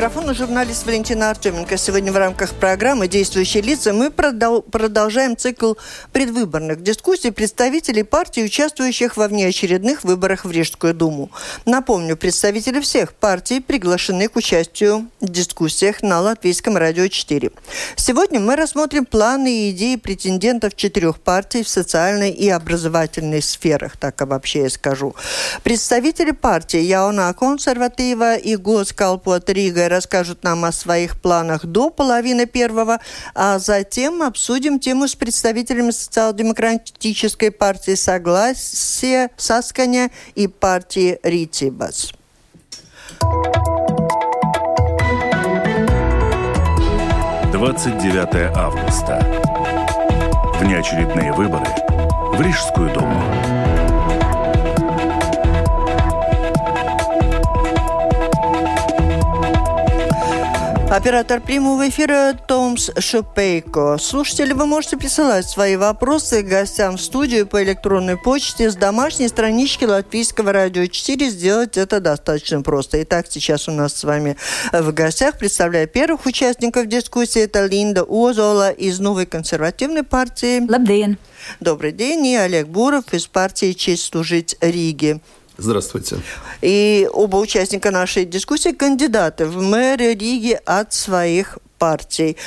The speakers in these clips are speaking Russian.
микрофона журналист Валентина Артеменко. Сегодня в рамках программы «Действующие лица» мы продолжаем цикл предвыборных дискуссий представителей партий, участвующих во внеочередных выборах в Рижскую Думу. Напомню, представители всех партий приглашены к участию в дискуссиях на Латвийском радио 4. Сегодня мы рассмотрим планы и идеи претендентов четырех партий в социальной и образовательной сферах, так вообще я скажу. Представители партии Яуна Консерватива и Госкалпот Рига расскажут нам о своих планах до половины первого, а затем обсудим тему с представителями социал-демократической партии Согласия Сасканя и партии Ритибас. Двадцать девятое августа. Внеочередные выборы в Рижскую думу. Оператор прямого эфира Томс Шупейко. Слушатели, вы можете присылать свои вопросы гостям в студию по электронной почте с домашней странички Латвийского радио 4. Сделать это достаточно просто. Итак, сейчас у нас с вами в гостях, представляя первых участников дискуссии, это Линда Озола из Новой консервативной партии. Лабден. Добрый день. И Олег Буров из партии «Честь служить Риге». Здравствуйте. И оба участника нашей дискуссии кандидаты в мэры Риги от своих партий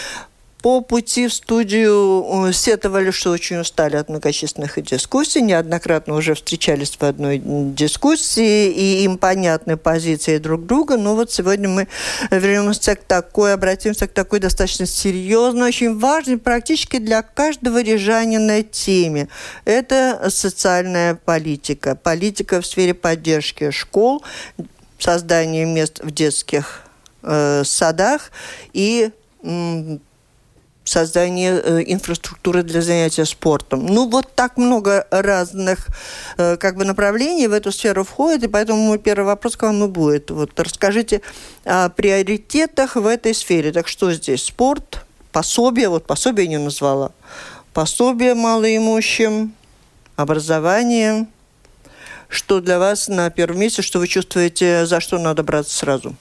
по пути в студию э, сетовали, что очень устали от многочисленных дискуссий, неоднократно уже встречались в одной дискуссии, и им понятны позиции друг друга. Но вот сегодня мы вернемся к такой, обратимся к такой достаточно серьезной, очень важной, практически для каждого рижанина теме. Это социальная политика. Политика в сфере поддержки школ, создания мест в детских э, садах и создание э, инфраструктуры для занятия спортом. Ну, вот так много разных э, как бы направлений в эту сферу входит, и поэтому мой первый вопрос к вам и будет. Вот расскажите о приоритетах в этой сфере. Так что здесь? Спорт, пособие, вот пособие не назвала, пособие малоимущим, образование. Что для вас на первом месте, что вы чувствуете, за что надо браться сразу?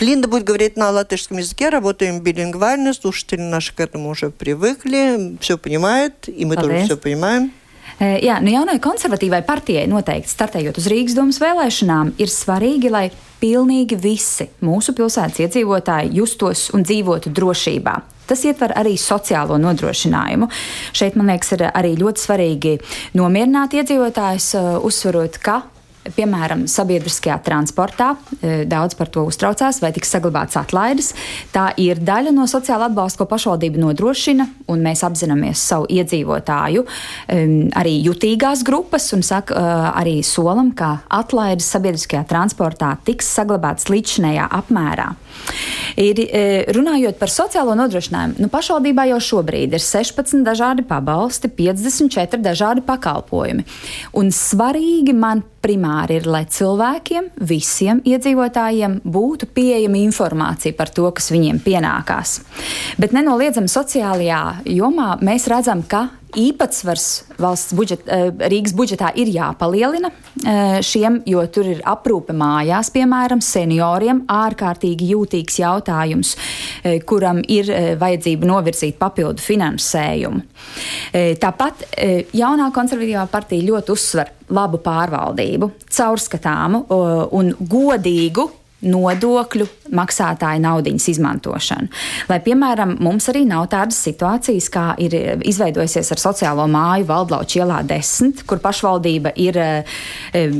Линда будет говорить на латышском языке, работаем билингвально, слушатели наши к этому уже привыкли, все понимают, и мы Paldies. тоже все понимаем. Jā, nu jaunai konservatīvai partijai noteikti startējot uz Rīgas domas vēlēšanām, ir svarīgi, lai pilnīgi visi mūsu pilsētas iedzīvotāji justos un dzīvotu drošībā. Tas ietver arī sociālo nodrošinājumu. Šeit, man liekas, ir arī ļoti svarīgi nomierināt iedzīvotājus, uzsverot, ka Piemēram, sabiedriskajā transportā e, daudz par to uztraucās, vai tiks saglabāts atlaides. Tā ir daļa no sociāla atbalsta, ko pašvaldība nodrošina, un mēs apzināmies savu iedzīvotāju arī jutīgās grupas un saka, e, arī solam, ka atlaides sabiedriskajā transportā tiks saglabātas līdzinējā apmērā. Ir, e, runājot par sociālo nodrošinājumu, nu, pašvaldībā jau šobrīd ir 16 dažādi pabalsti, 54 dažādi pakalpojumi. Un svarīgi man primāri ir, lai cilvēkiem, visiem iedzīvotājiem būtu pieejama informācija par to, kas viņiem pienākās. Bet nenoliedzami sociālajā jomā mēs redzam, ka īpatsvars valsts budžet, eh, Rīgas budžetā ir jāpalielina eh, šiem, jo tur ir aprūpe mājās, piemēram, senioriem, ārkārtīgi jūtīgs jautājums, eh, kuram ir vajadzība novirzīt papildu finansējumu. Tāpat jaunā konservatīvā partija ļoti uzsver labu pārvaldību, caurskatāmu un godīgu nodokļu maksātāju naudas izmantošanu. Lai, piemēram, mums arī nav tādas situācijas, kā ir izveidojusies ar sociālo māju Valdlauču ielā 10, kur pašvaldība ir, eh,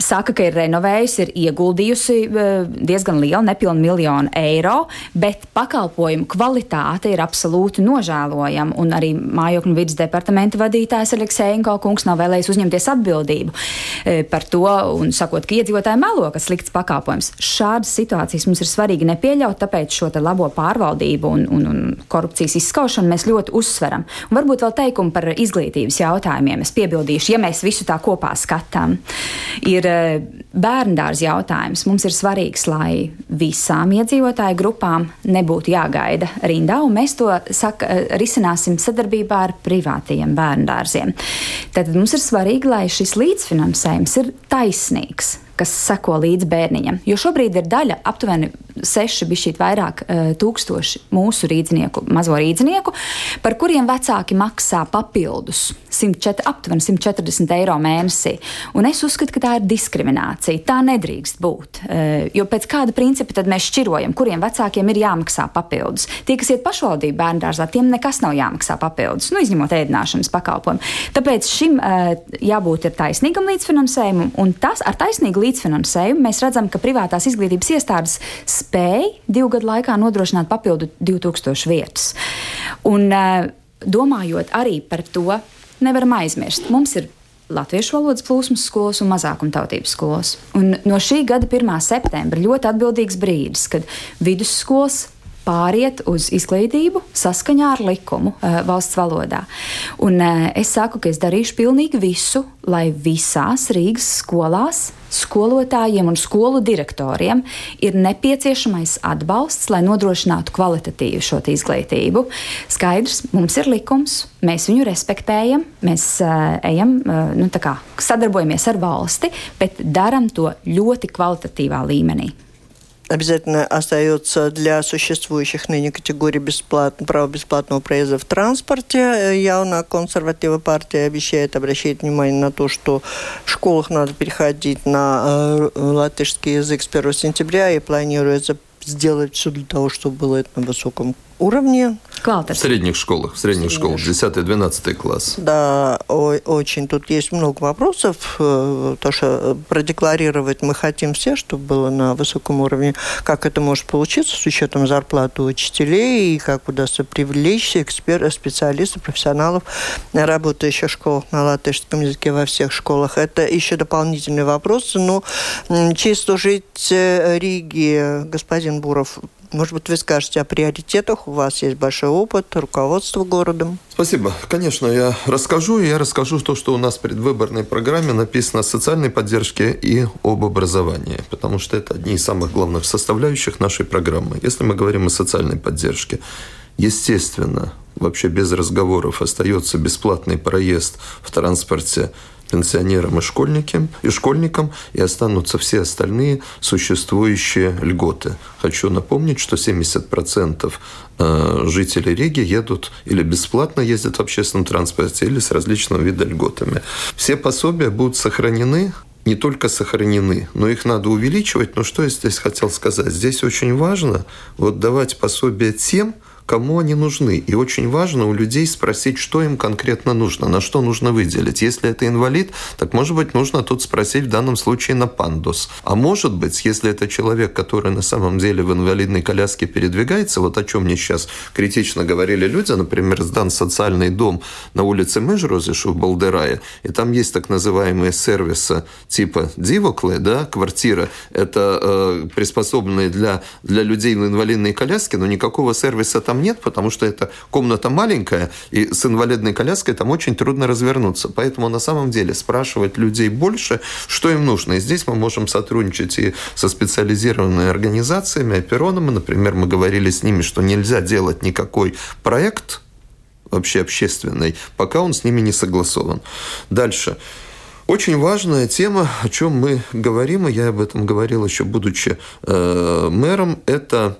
saka, ka ir renovējusi, ir ieguldījusi eh, diezgan lielu, nepilnu miljonu eiro, bet pakalpojumu kvalitāte ir absolūti nožēlojama, un arī mājokļu vidas departamenta vadītājs Aleksēnko kungs nav vēlējis uzņemties atbildību par to un sakot, ka iedzīvotāji melo, ka slikts pakalpojums šādas situācijas mums ir svarīgi nepieļaut, tāpēc šo labo pārvaldību un, un, un korupcijas izskaušanu mēs ļoti uzsveram. Un varbūt vēl teikumu par izglītības jautājumiem. Es piebildīšu, ja mēs visu tā kopā skatām, ir eh, bērndārza jautājums. Mums ir svarīgs, lai visām iedzīvotāju grupām nebūtu jāgaida rindā, un mēs to saka, eh, risināsim sadarbībā ar privātajiem bērndārziem. Tad mums ir svarīgi, lai šis līdzfinansējums ir taisnīgs kas seko līdz bērniņam. Jo šobrīd ir daļa, aptuveni seši, bija šī vairāk uh, tūkstoši mūsu rīznieku, mazo rīznieku, par kuriem vecāki maksā papildus 104, aptuveni 140 eiro mēnesī. Un es uzskatu, ka tā ir diskriminācija. Tā nedrīkst būt. Uh, jo pēc kāda principa tad mēs šķirojam, kuriem vecākiem ir jāmaksā papildus. Tie, kas iet pašvaldību bērngārzā, tiem nekas nav jāmaksā papildus, nu, izņemot ēdināšanas pakalpojumu. Tāpēc šim uh, jābūt taisnīgam līdzfinansējumam, un tas ar taisnīgu līdzfinansējumu mēs redzam, ka privātās izglītības iestādes spēj divu gadu laikā nodrošināt papildu 2000 vietas. Un, eh, domājot arī par to, nevaram aizmirst, mums ir latviešu valodas plūsmas skolas un mazākumtautības skolas. Un no šī gada 1. septembra ļoti atbildīgs brīdis, kad vidusskolas pāriet uz izglītību saskaņā ar likumu uh, valsts valodā. Un, uh, es saku, ka es darīšu pilnīgi visu, lai visās Rīgas skolās skolotājiem un skolu direktoriem ir nepieciešamais atbalsts, lai nodrošinātu kvalitatīvu šo izglītību. Skaidrs, mums ir likums, mēs viņu respektējam, mēs uh, ejam, uh, nu, kā, sadarbojamies ar valsti, bet darām to ļoti kvalitatīvā līmenī обязательно остается для существующих ныне категорий бесплатно, право бесплатного проезда в транспорте. Явно консервативная партия обещает обращать внимание на то, что в школах надо переходить на э, латышский язык с 1 сентября и планируется сделать все для того, чтобы было это на высоком уровне. В средних школах, в средних школах, 10-12 класс. Да, о, очень. Тут есть много вопросов. Э, то, что продекларировать мы хотим все, чтобы было на высоком уровне. Как это может получиться с учетом зарплаты учителей, и как удастся привлечь экспертов, специалистов, профессионалов, работающих в школах на латышском языке во всех школах. Это еще дополнительные вопросы. Но чисто жить э, Риги, господин Буров, может быть, вы скажете о приоритетах, у вас есть большой опыт руководства городом. Спасибо. Конечно, я расскажу. Я расскажу то, что у нас в предвыборной программе написано о социальной поддержке и об образовании, потому что это одни из самых главных составляющих нашей программы. Если мы говорим о социальной поддержке, естественно, вообще без разговоров остается бесплатный проезд в транспорте пенсионерам и школьникам, и школьникам, и останутся все остальные существующие льготы. Хочу напомнить, что 70% э, жителей Риги едут или бесплатно ездят в общественном транспорте, или с различного вида льготами. Все пособия будут сохранены, не только сохранены, но их надо увеличивать. Но что я здесь хотел сказать? Здесь очень важно вот давать пособия тем, кому они нужны. И очень важно у людей спросить, что им конкретно нужно, на что нужно выделить. Если это инвалид, так, может быть, нужно тут спросить в данном случае на пандус. А может быть, если это человек, который на самом деле в инвалидной коляске передвигается, вот о чем мне сейчас критично говорили люди, например, сдан социальный дом на улице Межрозишу в Балдерае, и там есть так называемые сервисы типа Дивокле, да, квартира, это э, приспособленные для, для людей в инвалидной коляске, но никакого сервиса там там нет, потому что эта комната маленькая, и с инвалидной коляской там очень трудно развернуться. Поэтому на самом деле спрашивать людей больше, что им нужно. И здесь мы можем сотрудничать и со специализированными организациями, оперонами. Например, мы говорили с ними, что нельзя делать никакой проект вообще общественный, пока он с ними не согласован. Дальше. Очень важная тема, о чем мы говорим, и я об этом говорил еще будучи э, мэром, это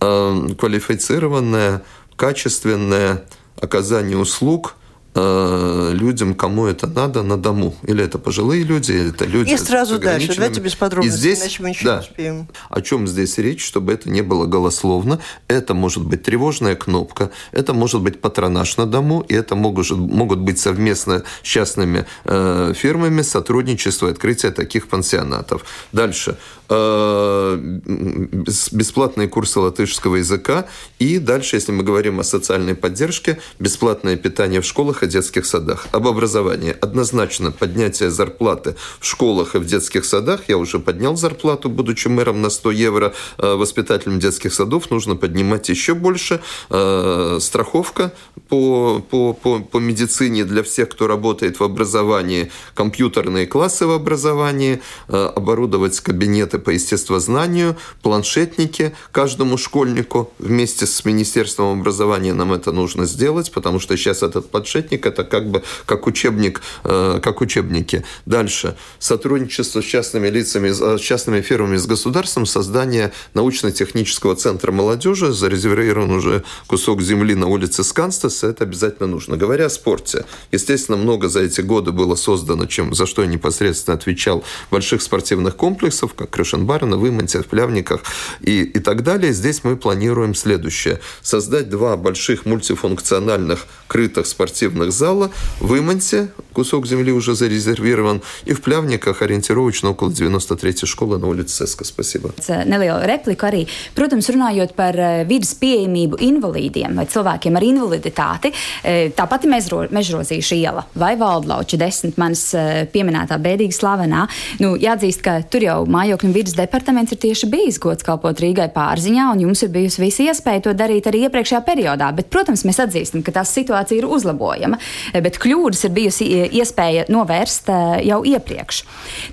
квалифицированное, качественное оказание услуг Э, людям, кому это надо, на дому. Или это пожилые люди, или это люди... И сразу дальше, давайте без подробностей, здесь, иначе мы ничего да, не успеем. О чем здесь речь, чтобы это не было голословно. Это может быть тревожная кнопка, это может быть патронаж на дому, и это могут, могут быть совместно с частными э, фирмами сотрудничество и открытие таких пансионатов. Дальше. Э, бесплатные курсы латышского языка. И дальше, если мы говорим о социальной поддержке, бесплатное питание в школах детских садах. Об образовании. Однозначно поднятие зарплаты в школах и в детских садах. Я уже поднял зарплату, будучи мэром, на 100 евро. Э, воспитателям детских садов нужно поднимать еще больше. Э, страховка по, по, по, по медицине для всех, кто работает в образовании. Компьютерные классы в образовании. Оборудовать кабинеты по естествознанию. Планшетники каждому школьнику. Вместе с Министерством образования нам это нужно сделать, потому что сейчас этот подшетник это как бы как учебник, э, как учебники. Дальше. Сотрудничество с частными лицами, с частными фирмами, с государством, создание научно-технического центра молодежи, зарезервирован уже кусок земли на улице Сканстас, это обязательно нужно. Говоря о спорте, естественно, много за эти годы было создано, чем, за что я непосредственно отвечал, больших спортивных комплексов, как Крышенбарна, Вымонте, в Плявниках и, и так далее. Здесь мы планируем следующее. Создать два больших мультифункциональных крытых спортивных зала. В Иманте кусок земли уже зарезервирован. И в Плявниках ориентировочно около 93-й школы на улице Сеска. Спасибо. Neliela replika arī. Protams, runājot par vidas pieejamību invalīdiem vai cilvēkiem ar invaliditāti, tā pati mežrozīša iela vai valdlauča desmit manis pieminētā bēdīgi slavenā. Nu, jāatzīst, ka tur jau mājokļu un vidas departaments ir tieši bijis gods kalpot Rīgai pārziņā, un jums ir bijusi visa iespēja to darīt arī iepriekšējā periodā. Bet, protams, mēs atzīstam, ka tā situācija ir uzlabojama, bet kļūdas ir bijusi iespēja novērst eh, jau iepriekš.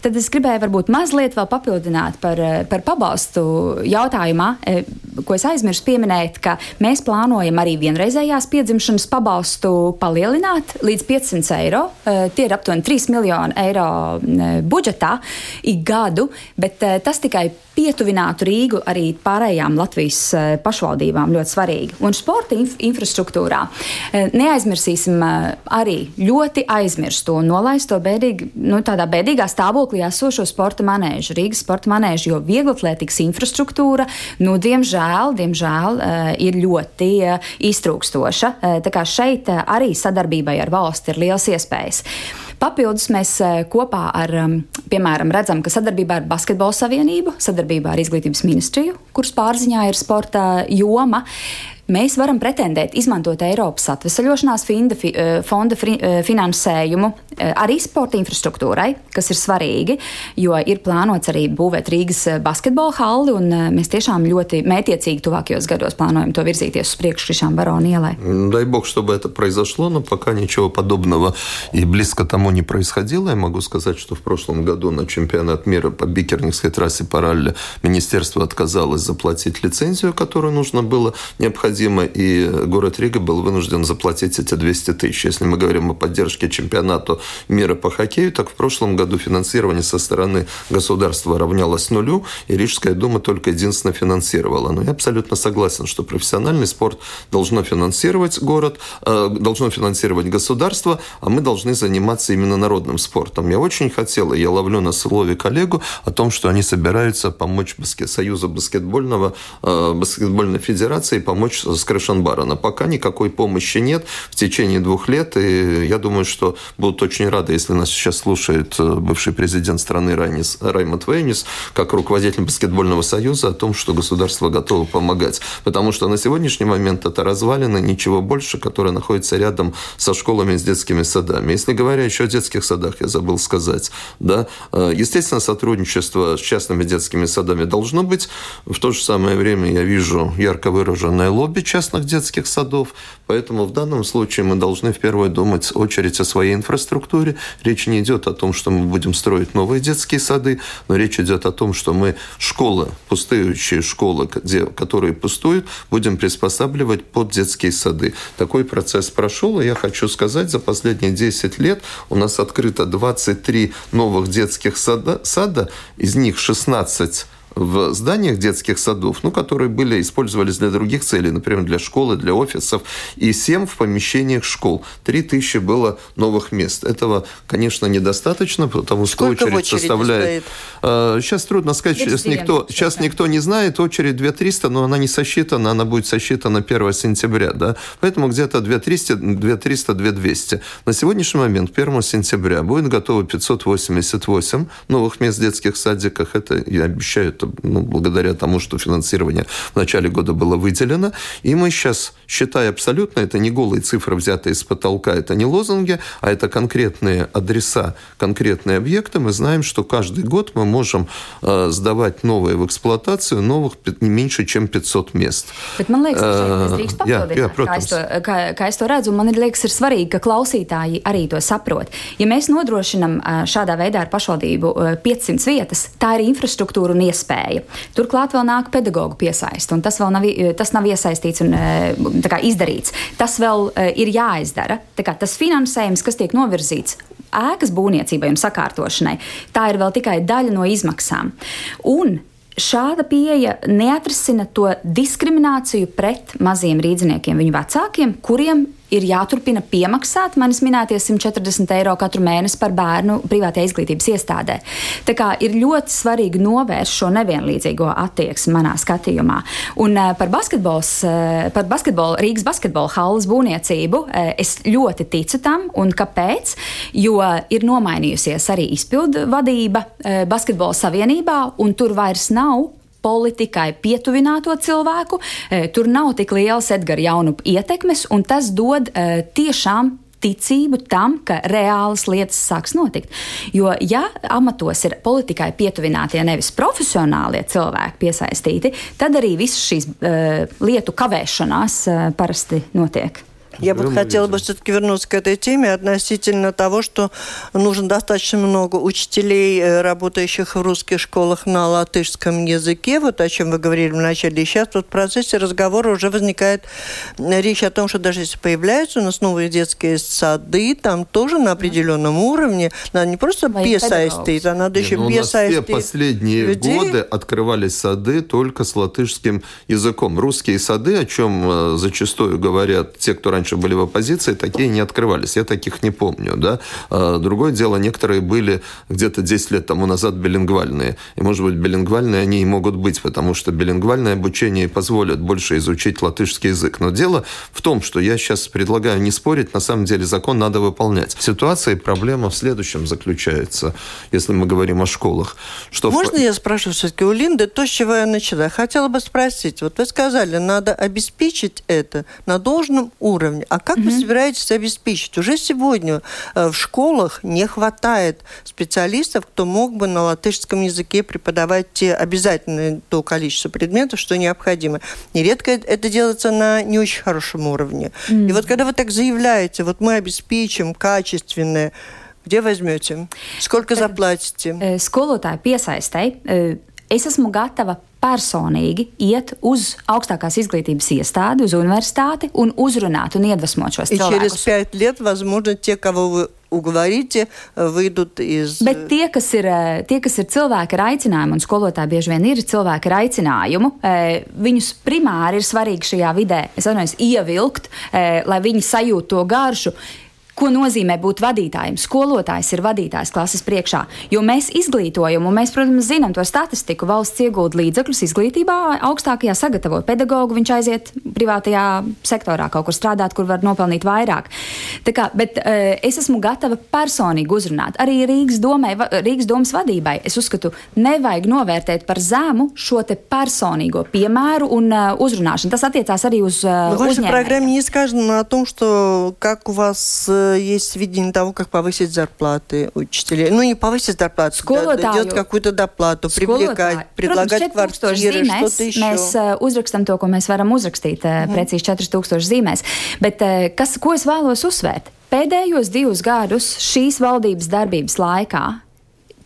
Tad es gribēju varbūt mazliet vēl papildināt par, eh, par pabalstu jautājumā, eh, ko es aizmirsu pieminēt, ka mēs plānojam arī vienreizējās piedzimšanas pabalstu palielināt līdz 500 eiro. Tie ir aptuveni 3 miljoni eiro budžetā ik gadu, bet tas tikai pietuvinātu Rīgu arī pārējām Latvijas pašvaldībām ļoti svarīgi. Un sporta inf infrastruktūrā neaizmirsīsim arī ļoti aizmirsto un nolaisto bēdīgi, nu, tādā bēdīgā stāvoklī esošo sporta manēžu, Rīgas sporta manēžu, jo vieglatlētikas infrastruktūra, nu, diemžēl, diemžēl ir ļoti iztrūkstoša. Tā kā šeit arī sadarbībai ar valsti ir liels iespējas. Papildus mēs kopā ar, piemēram, redzam, ka sadarbībā ar Basketbola savienību, sadarbībā ar Izglītības ministriju, kuras pārziņā ir sporta joma, mēs varam pretendēt, izmantot Eiropas atvesaļošanās finda, eh, fonda eh, finansējumu eh, arī sporta infrastruktūrai, kas ir svarīgi, jo ir plānots arī būvēt Rīgas basketbola halli, un mēs tiešām ļoti mētiecīgi tuvākajos gados плануем то virzīties uz priekšu Кришам Барон ielai. Дай бог, чтобы это произошло, но пока ничего подобного и близко тому не происходило. Я могу сказать, что в прошлом году на чемпионат мира по бикерникской трассе Паралле министерство отказалось заплатить лицензию, которую нужно было необходимо необходимо, и город Рига был вынужден заплатить эти 200 тысяч. Если мы говорим о поддержке чемпионату мира по хоккею, так в прошлом году финансирование со стороны государства равнялось нулю, и Рижская дума только единственно финансировала. Но я абсолютно согласен, что профессиональный спорт должно финансировать город, э, должно финансировать государство, а мы должны заниматься именно народным спортом. Я очень хотел, и я ловлю на слове коллегу о том, что они собираются помочь баскет, Союзу баскетбольного, э, баскетбольной федерации помочь с Крышенбарана. Пока никакой помощи нет в течение двух лет, и я думаю, что будут очень рады, если нас сейчас слушает э, бывший президент страны Райнис, Раймонд Вейнис, как руководитель баскетбольного союза, о том, что государство готово помогать. Потому что на сегодняшний момент это развалины, ничего больше, которые находятся рядом со школами с детскими садами. Если говоря еще о детских садах, я забыл сказать, да, э, естественно, сотрудничество с частными детскими садами должно быть. В то же самое время я вижу ярко выраженное лобби лобби частных детских садов. Поэтому в данном случае мы должны в первую думать очередь о своей инфраструктуре. Речь не идет о том, что мы будем строить новые детские сады, но речь идет о том, что мы школы, пустующие школы, где, которые пустуют, будем приспосабливать под детские сады. Такой процесс прошел, и я хочу сказать, за последние 10 лет у нас открыто 23 новых детских сада, сада из них 16 в зданиях детских садов, ну, которые были, использовались для других целей, например, для школы, для офисов, и 7 в помещениях школ. 3000 было новых мест. Этого, конечно, недостаточно, потому что Сколько очередь, составляет... Стоит? Сейчас трудно сказать, сейчас никто, сейчас никто не знает, очередь 2300, но она не сосчитана, она будет сосчитана 1 сентября, да, поэтому где-то 2300, 2300, 2200. На сегодняшний момент, 1 сентября, будет готово 588 новых мест в детских садиках, это, я обещаю, Это ну, благодаря тому, что финансирование в начале года было выделено. И мы сейчас, считая абсолютно, это не голые цифры, взятые из потолка, это не лозунги, а это конкретные адреса, конкретные объекты. Мы знаем, что каждый год мы можем э, сдавать новые в эксплуатацию новых не меньше, чем 500 мест. Bet man liekas, ka es drīkst papildināt, jā, jā, kā, es to, kā, kā es to redzu. Man liekas, ir svarīgi, ka klausītāji arī to saprot. Ja mēs nodrošinam šādā veidā ar pašvaldību 500 vietas, tā ir infrastruktūra un iespēja. Turklāt vēl nāk pedagoģu piesaist, un tas vēl nav, tas nav iesaistīts un kā, izdarīts. Tas vēl ir jāizdara. Kā, tas finansējums, kas tiek novirzīts ēkas būvniecībai un sakārtošanai, tā ir vēl tikai daļa no izmaksām. Un šāda pieeja neatrisina to diskrimināciju pret maziem rīdziniekiem, viņu vecākiem, kuriem ir jāturpina piemaksāt manis minētie 140 eiro katru mēnesi par bērnu privātajā izglītības iestādē. Tā kā ir ļoti svarīgi novērst šo nevienlīdzīgo attieksmi manā skatījumā. Un uh, par uh, par basketbolu, Rīgas basketbola halles būvniecību uh, es ļoti ticu tam, un kāpēc? Jo ir nomainījusies arī izpildu vadība basketbola savienībā, un tur vairs nav politikai pietuvināto cilvēku, e, tur nav tik liels Edgara Jaunupa ietekmes, un tas dod e, tiešām ticību tam, ka reālas lietas sāks notikt. Jo, ja amatos ir politikai pietuvinātie, nevis profesionālie cilvēki piesaistīti, tad arī visas šīs uh, lietu kavēšanās uh, parasti notiek. Я бы хотела бы все-таки вернуться к этой теме относительно того, что нужно достаточно много учителей, э, работающих в русских школах на латышском языке, вот о чем вы говорили в начале. И сейчас вот в процессе разговора уже возникает речь о том, что даже если появляются у нас новые детские сады, там тоже на определенном уровне надо не просто песаистить, а надо еще ну, песаистить. Все последние людей. годы открывались сады только с латышским языком. Русские сады, о чем э, зачастую говорят те, кто раньше раньше были в оппозиции, такие не открывались. Я таких не помню. Да? А другое дело, некоторые были где-то 10 лет тому назад билингвальные. И, может быть, билингвальные они и могут быть, потому что билингвальное обучение позволит больше изучить латышский язык. Но дело в том, что я сейчас предлагаю не спорить, на самом деле закон надо выполнять. Ситуация и проблема в следующем заключается, если мы говорим о школах. Что Можно в... я спрошу все-таки у Линды то, с чего я начала? Хотела бы спросить. Вот вы сказали, надо обеспечить это на должном уровне уровня. А как угу. вы собираетесь обеспечить? Уже сегодня э, в школах не хватает специалистов, кто мог бы на латышском языке преподавать те обязательное то количество предметов, что необходимо. Нередко это делается на не очень хорошем уровне. Mm. И вот когда вы так заявляете, вот мы обеспечим качественное Где возьмете? Сколько заплатите? Skolotāju piesaistei es esmu gatava personīgi iet uz augstākās izglītības iestādi, uz universitāti un uzrunāt un iedvesmot šos И cilvēkus. через пять лет, возможно, те, кого вы уговорите, выйдут из... Bet tie, kas ir, tie, kas ir cilvēki ar aicinājumu, un skolotāji bieži vien ir cilvēki ar aicinājumu, viņus primāri ir svarīgi šajā vidē, es atvainojos, ievilkt, lai viņi sajūtu to garšu. Ko nozīmē būt vadītājam? Skolotājs ir vadītājs klases priekšā, jo mēs izglītojam, un mēs, protams, zinām to statistiku. Valsts iegūda līdzekļus izglītībā, augstākajā sagatavo pedagogu, viņš aiziet privātajā sektorā, kaut kur strādāt, kur var nopelnīt vairāk. Tā kā, bet uh, es esmu gatava personīgi uzrunāt arī Rīgas, domai, Rīgas domas vadībai. Es uzskatu, nevajag novērtēt par zemu šo personīgo piemēru un uh, uzrunāšanu. Tas attiecās arī uz uh, Но в вашей программе не сказано о том, что как у вас есть сведения того, как повысить зарплаты учителей. Ну, не повысить зарплату, Skolotāju, да, делать какую-то доплату, привлекать, предлагать Protams, kvartīras, что-то еще. Mēs uh, uzrakstam to, ko mēs varam uzrakstīt, uh, mm. precīzi 4000 zīmēs. Bet uh, kas, ko es vēlos uzsvērt? Pēdējos divus gadus šīs valdības darbības laikā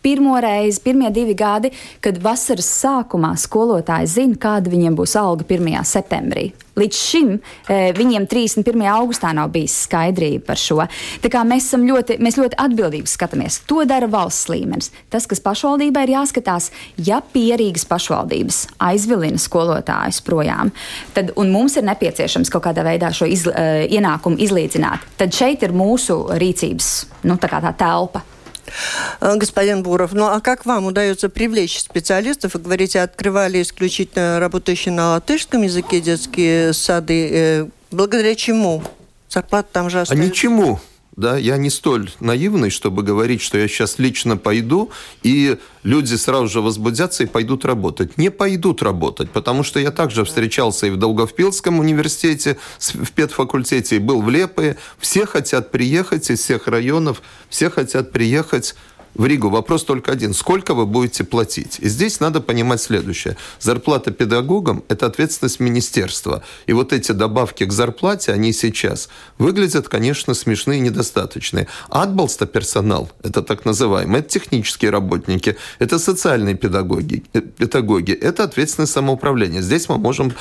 pirmo reizi, pirmie divi gadi, kad vasaras sākumā skolotāji zina, kāda viņiem būs alga 1. septembrī. Līdz šim e, viņiem 31. augustā nav bijis skaidrība par šo. Tā kā mēs, ļoti, mēs ļoti atbildīgi skatāmies. To dara valsts līmenis. Tas, kas pašvaldībai ir jāskatās, ja pierīgas pašvaldības aizvilina skolotājus projām, tad mums ir nepieciešams kaut kādā veidā šo iz, e, ienākumu izlīdzināt, tad šeit ir mūsu rīcības nu, tā, tā telpa. Э, господин Буров, ну а как вам удается привлечь специалистов? Вы говорите, открывали исключительно работающие на латышском языке детские сады. Э, благодаря чему? Зарплата там же остается. А ничему. Да, я не столь наивный, чтобы говорить, что я сейчас лично пойду, и люди сразу же возбудятся и пойдут работать. Не пойдут работать, потому что я также встречался и в Долговпилском университете, в педфакультете, и был в Лепое. Все хотят приехать из всех районов, все хотят приехать в Ригу. Вопрос только один. Сколько вы будете платить? И здесь надо понимать следующее. Зарплата педагогам – это ответственность министерства. И вот эти добавки к зарплате, они сейчас выглядят, конечно, смешные и недостаточные. Адбалста персонал – это так называемые, это технические работники, это социальные педагоги, э, педагоги, это ответственность самоуправления. Здесь мы можем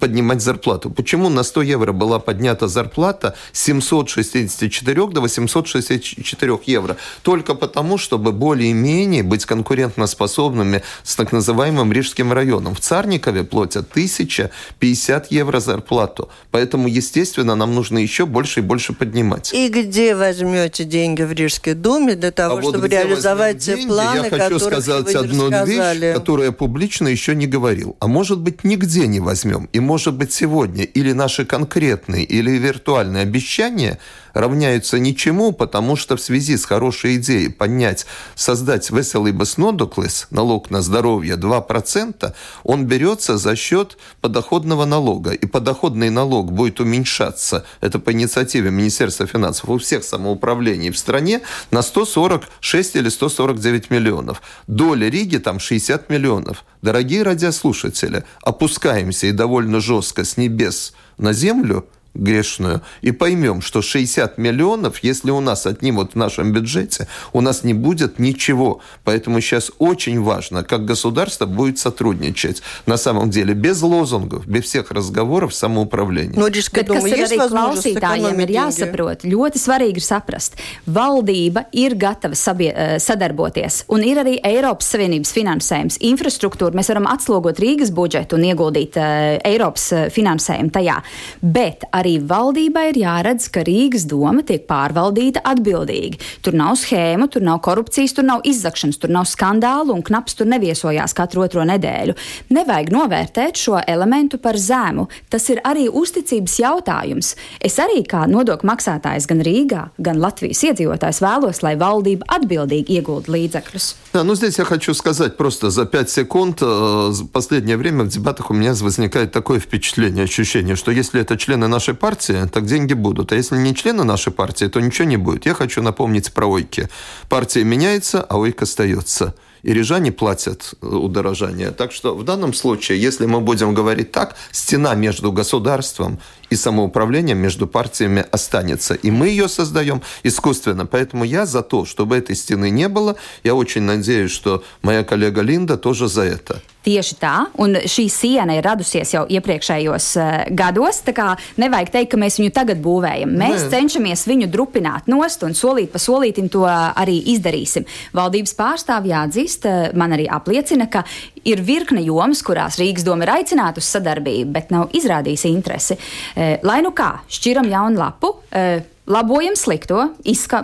поднимать зарплату. Почему на 100 евро была поднята зарплата с 764 до 864 евро? Только потому, что чтобы более-менее быть конкурентоспособными с так называемым Рижским районом. В Царникове платят 1050 евро зарплату. Поэтому, естественно, нам нужно еще больше и больше поднимать. И где возьмете деньги в Рижской думе для того, а чтобы вот реализовать те деньги, планы, Я хочу сказать одну рассказали. вещь, которую я публично еще не говорил. А может быть, нигде не возьмем. И может быть, сегодня или наши конкретные, или виртуальные обещания – равняются ничему, потому что в связи с хорошей идеей поднять, создать веселый баснодуклес, налог на здоровье 2%, он берется за счет подоходного налога. И подоходный налог будет уменьшаться, это по инициативе Министерства финансов, у всех самоуправлений в стране на 146 или 149 миллионов. Доля Риги там 60 миллионов. Дорогие радиослушатели, опускаемся и довольно жестко с небес на землю – грешную и поймем, что 60 миллионов, если у нас отнимут в нашем бюджете, у нас не будет ничего. Поэтому сейчас очень важно, как государство будет сотрудничать. На самом деле, без лозунгов, без всех разговоров самоуправления. Но, Bet, kas ir arī klausītājiem, ir jāsaprot, ļoti svarīgi ir saprast, valdība ir gatava sabie, eh, sadarboties, un ir arī Eiropas Savienības finansējums, infrastruktūra. Mēs varam atslogot Rīgas budžetu un ieguldīt uh, Eiropas eh, finansējumu tajā, bet arī arī valdībai ir jāredz, ka Rīgas doma tiek pārvaldīta atbildīgi. Tur nav schēmu, tur nav korupcijas, tur nav izzakšanas, tur nav skandālu un knaps tur neviesojās katru otro nedēļu. Nevajag novērtēt šo elementu par zemu. Tas ir arī uzticības jautājums. Es arī kā nodokļu maksātājs gan Rīgā, gan Latvijas iedzīvotājs vēlos, lai valdība atbildīgi iegūtu līdzekļus. Да, ну здесь я хочу сказать просто за 5 секунд. В последнее время в дебатах у меня возникает такое впечатление, ощущение, что если это члены нашей партии, так деньги будут. А если не члены нашей партии, то ничего не будет. Я хочу напомнить про ойки. Партия меняется, а ойк остается. И рижане платят э, удорожание. Так что в данном случае, если мы будем говорить так, стена между государством и самоуправлением между партиями останется. И мы ее создаем искусственно. Поэтому я за то, чтобы этой стены не было. Я очень надеюсь, что моя коллега Линда тоже за это. Tieši tā, un šī siena ir radusies jau iepriekšējos uh, gados. Tā kā nevajag teikt, ka mēs viņu tagad būvējam. Mēs Nē. cenšamies viņu drupināt nost un solīt pa solītim to arī izdarīsim. Valdības pārstāvji jāatzīst, uh, man arī apliecina, ka ir virkne jomas, kurās Rīgas doma ir aicināta uz sadarbību, bet nav izrādījusi interesi. Uh, lai nu kā, šķiram jaunu lapu. Uh, labojam slikto, izska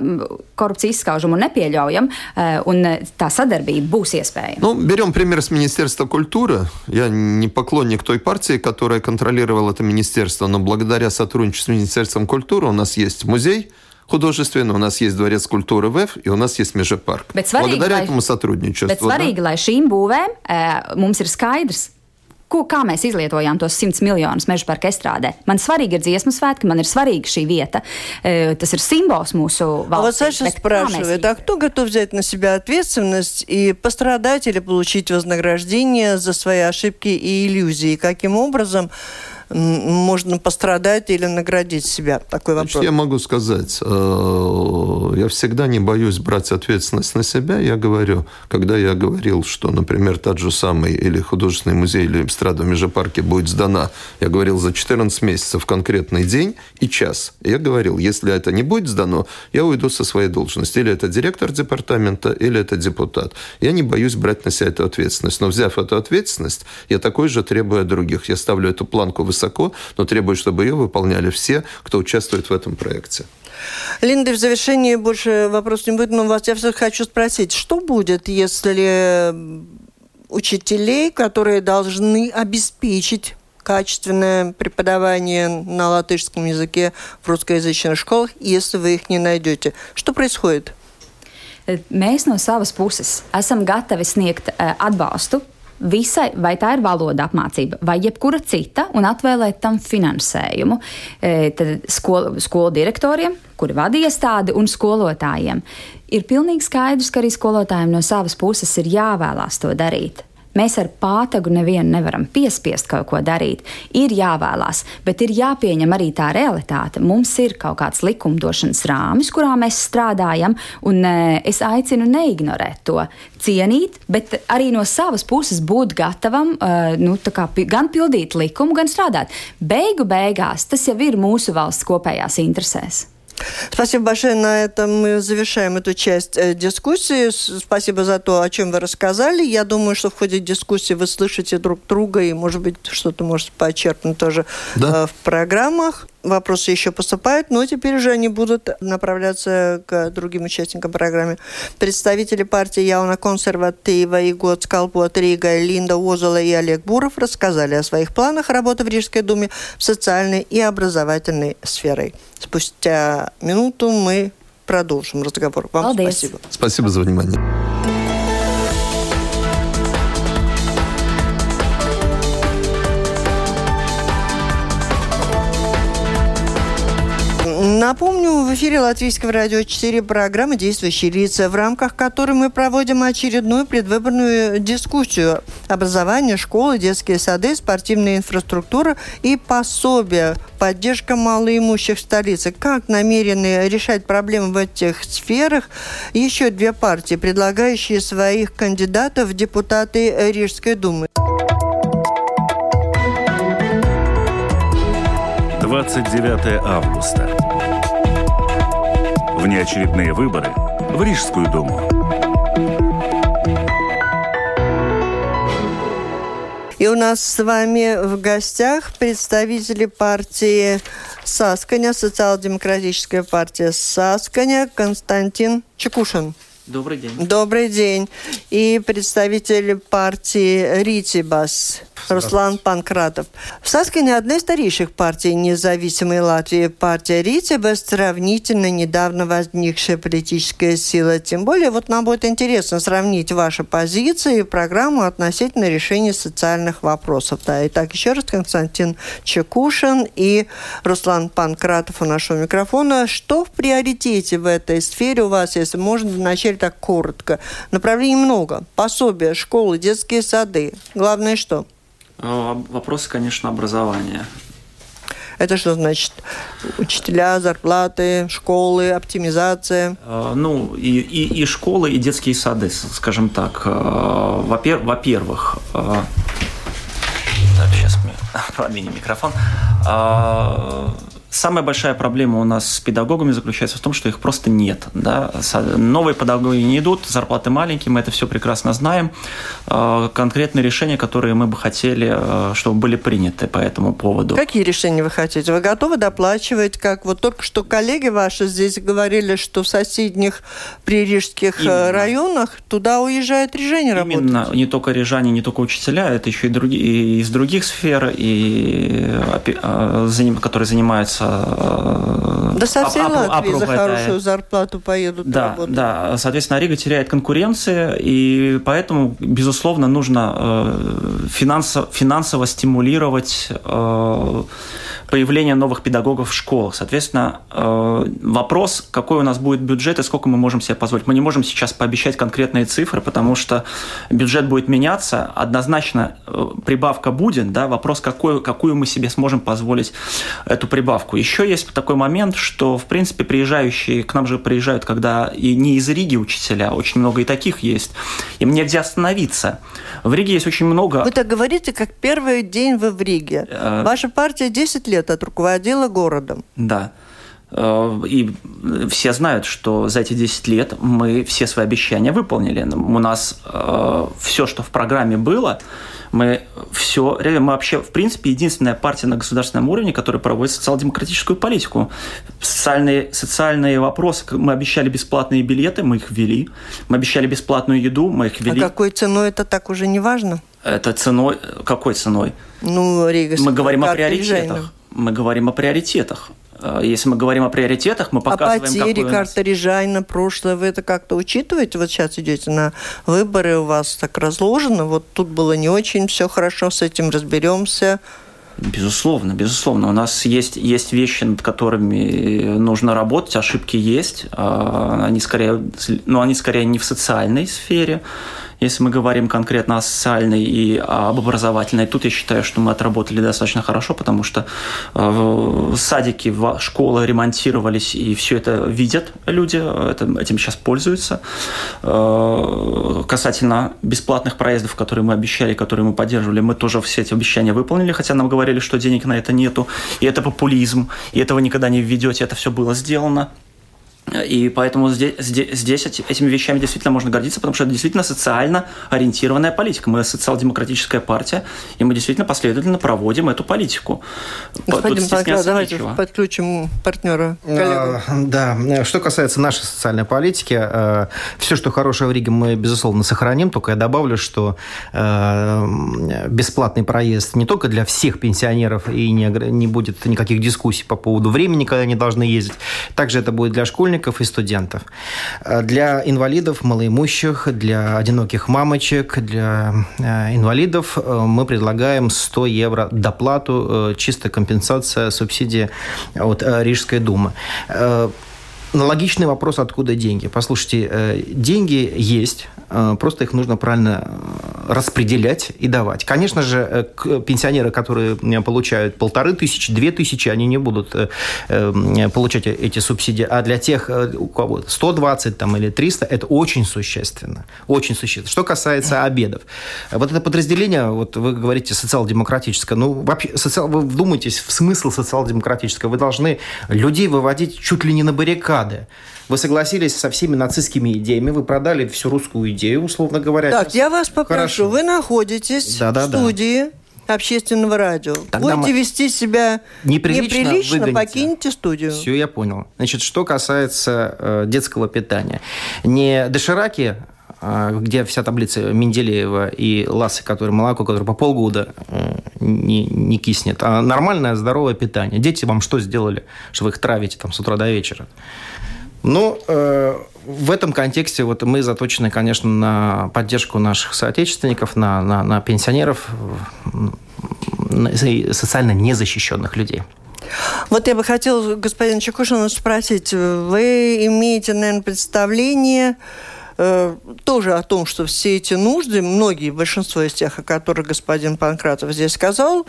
коррупцию изскажем, непieļaujam, un tā sadarbība būs iespējama. Ну, берем пример с Министерства культуры. Я не поклонник той партии, которая контролировала это министерство, но благодаря сотрудничеству с Министерством культуры у нас есть музей, художественный, у нас есть дворец культуры ВЭФ, и у нас есть межепарк. Благодаря lai, этому сотрудничеству. Bet svarīgi, да? lai šīm būvēm e, mums ir skaidrs, ko, kā mēs izlietojām tos 100 miljonus meža parka estrādē. Man svarīgi ir dziesmu svētki, man ir svarīga šī vieta. Tas ir символ mūsu valsts. А вот Саша спрашивает, а кто готов взять на себя ответственность и пострадать или получить вознаграждение за свои ошибки и иллюзии? Каким образом можно пострадать или наградить себя? Такой вопрос. Значит, я могу сказать, э, я всегда не боюсь брать ответственность на себя. Я говорю, когда я говорил, что, например, тот же самый или художественный музей, или эстрада в Межапарке будет сдана, я говорил за 14 месяцев конкретный день и час. Я говорил, если это не будет сдано, я уйду со своей должности. Или это директор департамента, или это депутат. Я не боюсь брать на себя эту ответственность. Но взяв эту ответственность, я такой же требую от других. Я ставлю эту планку высоко высоко, но требует, чтобы ее выполняли все, кто участвует в этом проекте. Линда, в завершении больше вопрос не будет, но вас я все хочу спросить, что будет, если учителей, которые должны обеспечить качественное преподавание на латышском языке в русскоязычных школах, если вы их не найдете. Что происходит? Mēs no savas puses esam gatavi sniegt atbalstu visai, vai tā ir valoda apmācība, vai jebkura cita, un atvēlēt tam finansējumu. Tad skolu, skolu direktoriem, kuri vada iestādi, un skolotājiem. Ir pilnīgi skaidrs, ka arī skolotājiem no savas puses ir jāvēlās to darīt. Mēs ar pātagu nevienu nevaram piespiest kaut ko darīt. Ir jāvēlās, bet ir jāpieņem arī tā realitāte. Mums ir kaut kāds likumdošanas rāmis, kurā mēs strādājam, un e, es aicinu neignorēt to, cienīt, bet arī no savas puses būt gatavam e, nu, kā, gan pildīt likumu, gan strādāt. Beigu beigās tas jau ir mūsu valsts kopējās interesēs. Спасибо большое. На этом мы завершаем эту часть э, дискуссии. Спасибо за то, о чем вы рассказали. Я думаю, что в ходе дискуссии вы слышите друг друга и, может быть, что-то может почерпнуть тоже да. Э, в программах вопросы еще поступают, но теперь уже они будут направляться к другим участникам программы. Представители партии Яуна Консерватива и Год Скалпот Рига, Линда Озола и Олег Буров рассказали о своих планах работы в Рижской думе в социальной и образовательной сфере. Спустя минуту мы продолжим разговор. Вам Молодец. спасибо. Спасибо за внимание. Напомню, в эфире Латвийского радио 4 программа «Действующие лица», в рамках которой мы проводим очередную предвыборную дискуссию. Образование, школы, детские сады, спортивная инфраструктура и пособия, поддержка малоимущих в столице. Как намерены решать проблемы в этих сферах еще две партии, предлагающие своих кандидатов в депутаты Рижской думы. 29 августа. Внеочередные выборы в Рижскую думу. И у нас с вами в гостях представители партии Сасканя, социал-демократическая партия Сасканя, Константин Чекушин. Добрый день. Добрый день. И представитель партии Ритибас Руслан Панкратов. В Саскине одна из старейших партий независимой Латвии. Партия Ритибас сравнительно недавно возникшая политическая сила. Тем более, вот нам будет интересно сравнить ваши позиции и программу относительно решения социальных вопросов. Да, итак, еще раз Константин Чекушин и Руслан Панкратов у нашего микрофона. Что в приоритете в этой сфере у вас, если можно вначале так коротко? Направлений много. Пособия, школы, детские сады. Главное что? Э, вопросы, конечно, образования. Это что значит? Учителя, зарплаты, школы, оптимизация? Э, ну, и, и, и школы, и детские сады, скажем так. Э, во-первых, так, сейчас мы продвинем микрофон. Самая большая проблема у нас с педагогами заключается в том, что их просто нет. Да? Новые педагоги не идут, зарплаты маленькие, мы это все прекрасно знаем. А, конкретные решения, которые мы бы хотели, а, чтобы были приняты по этому поводу. Какие решения вы хотите? Вы готовы доплачивать, как вот только что коллеги ваши здесь говорили, что в соседних пририжских э, Именно. районах туда уезжают рижане работать? Именно, не только рижане, не только учителя, это еще и, другие, и из других сфер, и, а, которые занимаются Э, да со всей Латвии за хорошую зарплату поедут да, работать. Да, соответственно, Рига теряет конкуренции, и поэтому, безусловно, нужно э, финансово, финансово стимулировать э, появление новых педагогов в школах. Соответственно, вопрос, какой у нас будет бюджет и сколько мы можем себе позволить. Мы не можем сейчас пообещать конкретные цифры, потому что бюджет будет меняться, однозначно прибавка будет, да, вопрос, какой, какую мы себе сможем позволить эту прибавку ставку. Еще есть такой момент, что, в принципе, приезжающие, к нам же приезжают, когда и не из Риги учителя, очень много и таких есть, им негде остановиться. В Риге есть очень много... Вы так говорите, как первый день вы в Риге. Э... Ваша партия 10 лет отруководила городом. Да. Э, и все знают, что за эти 10 лет мы все свои обещания выполнили. У нас э, все, что в программе было, мы все, мы вообще, в принципе, единственная партия на государственном уровне, которая проводит социал-демократическую политику. Социальные, социальные вопросы, мы обещали бесплатные билеты, мы их ввели. Мы обещали бесплатную еду, мы их ввели. А какой ценой это так уже не важно? Это ценой, какой ценой? Ну, Рига. Мы говорим о приоритетах. Мы говорим о приоритетах. Э, если мы говорим о приоритетах, мы показываем, а потери, какой карта прошлое, вы это как-то учитываете? Вот сейчас идете на выборы, у вас так разложено, вот тут было не очень все хорошо, с этим разберемся. Безусловно, безусловно. У нас есть, есть вещи, над которыми нужно работать, ошибки есть. А, они скорее, но ну, они скорее не в социальной сфере, если мы говорим конкретно о социальной и об образовательной, тут я считаю, что мы отработали достаточно хорошо, потому что э, садики, школы ремонтировались, и все это видят люди, этим сейчас пользуются. Э, касательно бесплатных проездов, которые мы обещали, которые мы поддерживали, мы тоже все эти обещания выполнили, хотя нам говорили, что денег на это нету, и это популизм, и этого никогда не введете, это все было сделано. И поэтому здесь, здесь, здесь этими вещами действительно можно гордиться, потому что это действительно социально ориентированная политика. Мы социал-демократическая партия, и мы действительно последовательно проводим эту политику. Господин Панкра, давайте нечего. подключим партнера. А, да, что касается нашей социальной политики, э, все, что хорошее в Риге, мы, безусловно, сохраним. Только я добавлю, что э, бесплатный проезд не только для всех пенсионеров и не, не будет никаких дискуссий по поводу времени, когда они должны ездить. Также это будет для школьников школьников и студентов. Э, для инвалидов, малоимущих, для одиноких мамочек, для э, инвалидов э, мы предлагаем 100 евро доплату, чистая компенсация, субсидия от Рижской думы. Аналогичный вопрос, откуда деньги. Послушайте, деньги есть, Э, просто их нужно правильно э, распределять и давать. Конечно же, э, пенсионеры, которые получают полторы тысячи, две тысячи, они не будут получать эти субсидии. А для тех, у кого 120 там, или 300, это очень существенно. Очень существенно. Что касается обедов. Вот это подразделение, вот вы говорите социал-демократическое, ну, вообще, социал, вы вдумайтесь в смысл социал-демократического. Вы должны людей выводить чуть ли не на баррикады. Вы согласились со всеми нацистскими идеями, вы продали всю русскую идею, условно говоря. Так, я вас попрошу, Хорошо. вы находитесь да, да, в студии да. общественного радио. Тогда Будете мы... вести себя неприлично, неприлично покиньте студию. Все, я понял. Значит, что касается э, детского питания. Не дошираки где вся таблица Менделеева и Ласы, который молоко, которое по полгода э, не, не киснет, а нормальное здоровое питание. Дети вам что сделали, что вы их травите там с утра до вечера? Ну, э, в этом контексте вот мы заточены, конечно, на поддержку наших соотечественников, на, на, на пенсионеров, на социально незащищенных людей. Вот я бы хотела господин Чекушина спросить, вы имеете, наверное, представление тоже о том, что все эти нужды, многие, большинство из тех, о которых господин Панкратов здесь сказал,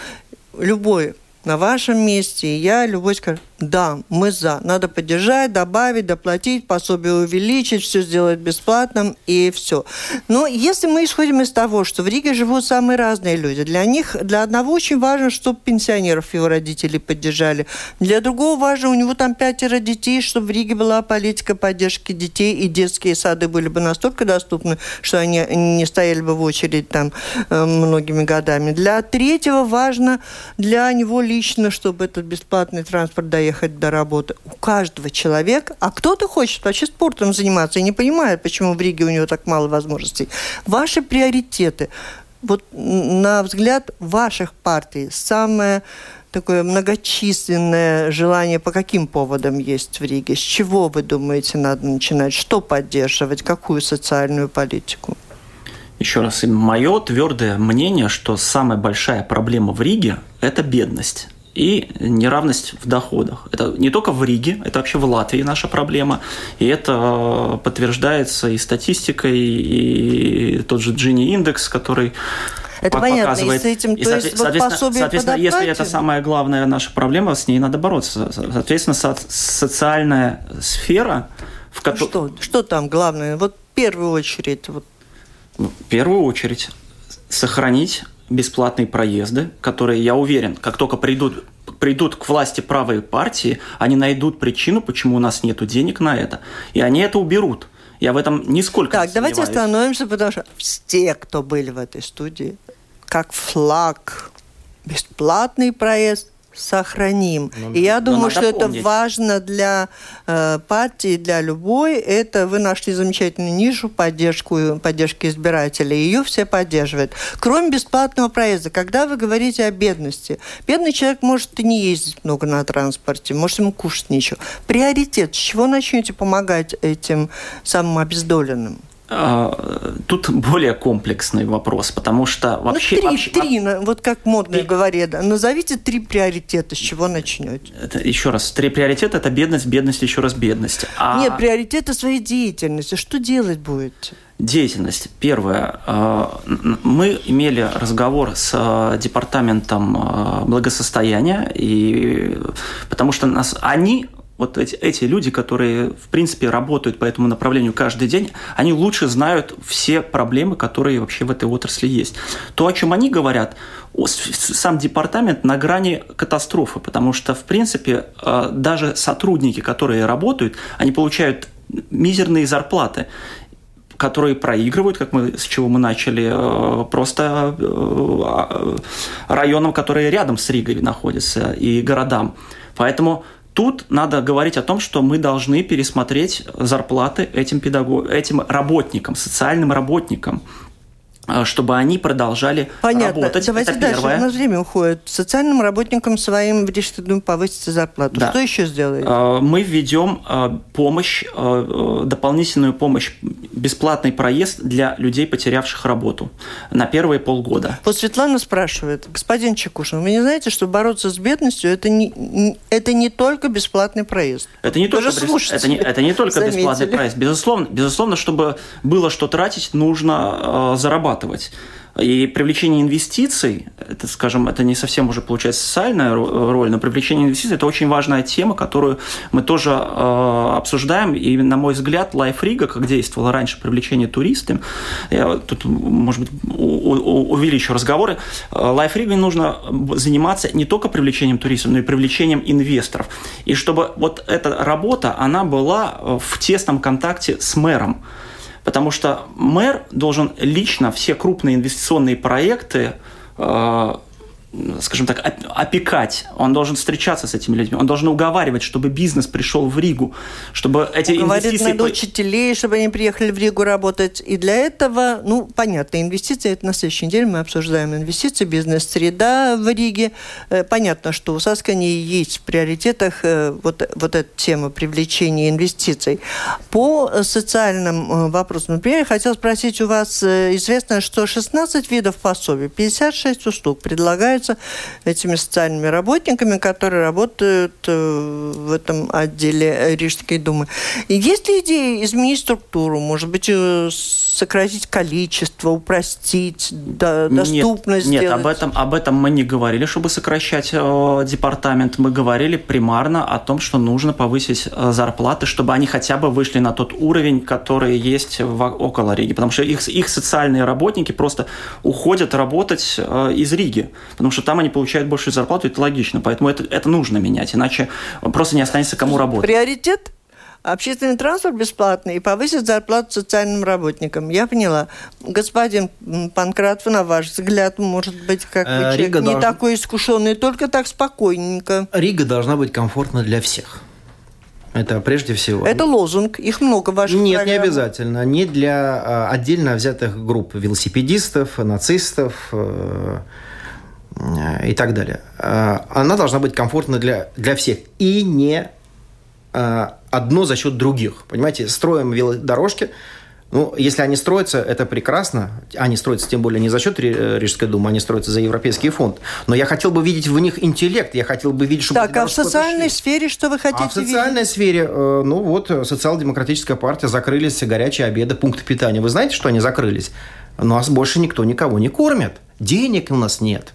любой на вашем месте, и я, любой скажу, да, мы за. Надо поддержать, добавить, доплатить, пособие увеличить, все сделать бесплатным и все. Но если мы исходим из того, что в Риге живут самые разные люди, для них, для одного очень важно, чтобы пенсионеров его родители поддержали. Для другого важно, у него там пятеро детей, чтобы в Риге была политика поддержки детей, и детские сады были бы настолько доступны, что они не стояли бы в очередь там э, многими годами. Для третьего важно для него лично, чтобы этот бесплатный транспорт доехать до работы. У каждого человека, а кто-то хочет вообще спортом заниматься и не понимает, почему в Риге у него так мало возможностей. Ваши приоритеты, вот на взгляд ваших партий, самое такое многочисленное желание по каким поводам есть в Риге? С чего, вы думаете, надо начинать? Что поддерживать? Какую социальную политику? Еще раз, мое твердое мнение, что самая большая проблема в Риге – это бедность и неравность в доходах. Это не только в Риге, это вообще в Латвии наша проблема. И это подтверждается и статистикой, и тот же Джинни индекс, который это понятно, и с этим, и, то есть, соответственно, вот соответственно если это самая главная наша проблема, с ней надо бороться. Соответственно, со социальная сфера, в которой... Что, что там главное? Вот в первую очередь. Вот. В первую очередь сохранить бесплатные проезды, которые, я уверен, как только придут придут к власти правые партии, они найдут причину, почему у нас нет денег на это, и они это уберут. Я в этом нисколько так, не давайте остановимся, потому что все, кто были в этой студии, как флаг, бесплатный проезд, сохраним. Ну, и я думаю, что помнить. это важно для э, партии, для любой. Это вы нашли замечательную нишу поддержку, поддержки избирателей. Ее все поддерживают. Кроме бесплатного проезда, когда вы говорите о бедности, бедный человек может и не ездить много на транспорте, может ему кушать нечего. Приоритет, с чего начнете помогать этим самым обездоленным? А, тут более комплексный вопрос, потому что ну, вообще... Ну, три, вообще, три вот как модно три... говорят. Назовите три приоритета, с чего начнете. Это, еще раз, три приоритета – это бедность, бедность, еще раз бедность. А... Нет, приоритеты своей деятельности. Что делать будете? Деятельность. Первое. А, мы имели разговор с а, департаментом благосостояния, и, потому что нас, они вот эти, эти люди, которые, в принципе, работают по этому направлению каждый день, они лучше знают все проблемы, которые вообще в этой отрасли есть. То, о чем они говорят, сам департамент на грани катастрофы, потому что, в принципе, э, даже сотрудники, которые работают, они получают мизерные зарплаты которые проигрывают, как мы с чего мы начали, э, просто э, районам, которые рядом с Ригой находятся, и городам. Поэтому Тут надо говорить о том, что мы должны пересмотреть зарплаты этим, педагог... этим работникам, социальным работникам. А, чтобы они продолжали Понятно. работать. Давайте Это дальше. Первое. У нас время уходит. Социальным работникам своим решили повысить зарплату. Да. Что еще сделаете? А, мы введем а, помощь, дополнительную помощь, бесплатный проезд для людей, потерявших работу на первые полгода. Вот Светлана спрашивает, господин Чекушин, вы не знаете, что бороться с бедностью это не, это не только бесплатный проезд? Это не, только, это не, это не только бесплатный проезд. Безусловно, безусловно, чтобы было что тратить, нужно зарабатывать зарабатывать. И привлечение инвестиций, это, скажем, это не совсем уже получается социальная роль, но привлечение инвестиций – это очень важная тема, которую мы тоже э, обсуждаем. И, на мой взгляд, Life Riga, как действовало раньше привлечение туристов, я тут, может быть, увеличу разговоры, Life Riga нужно заниматься не только привлечением туристов, но и привлечением инвесторов. И чтобы вот эта работа, она была в тесном контакте с мэром. Потому что мэр должен лично все крупные инвестиционные проекты э, скажем так, опекать. Он должен встречаться с этими людьми. Он должен уговаривать, чтобы бизнес пришел в Ригу, чтобы эти Уговорить инвестиции... надо учителей, чтобы они приехали в Ригу работать. И для этого, ну, понятно, инвестиции, это на следующей неделе мы обсуждаем инвестиции, бизнес-среда в Риге. Э, понятно, что у Саскани есть в приоритетах э, вот, вот эта тема привлечения инвестиций. По социальным э, вопросам, например, я хотела спросить у вас, известно, что 16 видов пособий, 56 услуг предлагают занимаются этими социальными работниками, которые работают э, в этом отделе Рижской думы. И есть ли идеи изменить структуру, может быть, э, сократить количество, упростить, доступность нет, сделать? Нет, об этом, об этом мы не говорили, чтобы сокращать э, департамент. Мы говорили примарно о том, что нужно повысить э, зарплаты, чтобы они хотя бы вышли на тот уровень, который есть в, около Риги. Потому что их, их социальные работники просто уходят работать э, из Риги, потому что там они получают большую зарплату, это логично. Поэтому это, это нужно менять, иначе просто не останется кому работать. Приоритет? Общественный транспорт бесплатный и повысить зарплату социальным работникам. Я поняла. Господин Панкратов, на ваш взгляд, может быть, как э, человек Рига не должна... такой искушенный, только так спокойненько. Рига должна быть комфортна для всех. Это прежде всего. Это лозунг. Их много в ваших Нет, программах. не обязательно. Не для а, отдельно взятых групп велосипедистов, нацистов э, и так далее. Она должна быть комфортна для, для всех. И не одно за счет других. Понимаете, строим велодорожки, ну, если они строятся, это прекрасно. Они строятся, тем более, не за счет Рижской думы, они строятся за Европейский фонд. Но я хотел бы видеть в них интеллект, я хотел бы видеть, чтобы... Так, а в социальной шли. сфере что вы хотите А в социальной видеть? сфере, э, ну вот, социал-демократическая партия, закрылись горячие обеды, пункты питания. Вы знаете, что они закрылись? Нас больше никто никого не кормит. Денег у нас нет.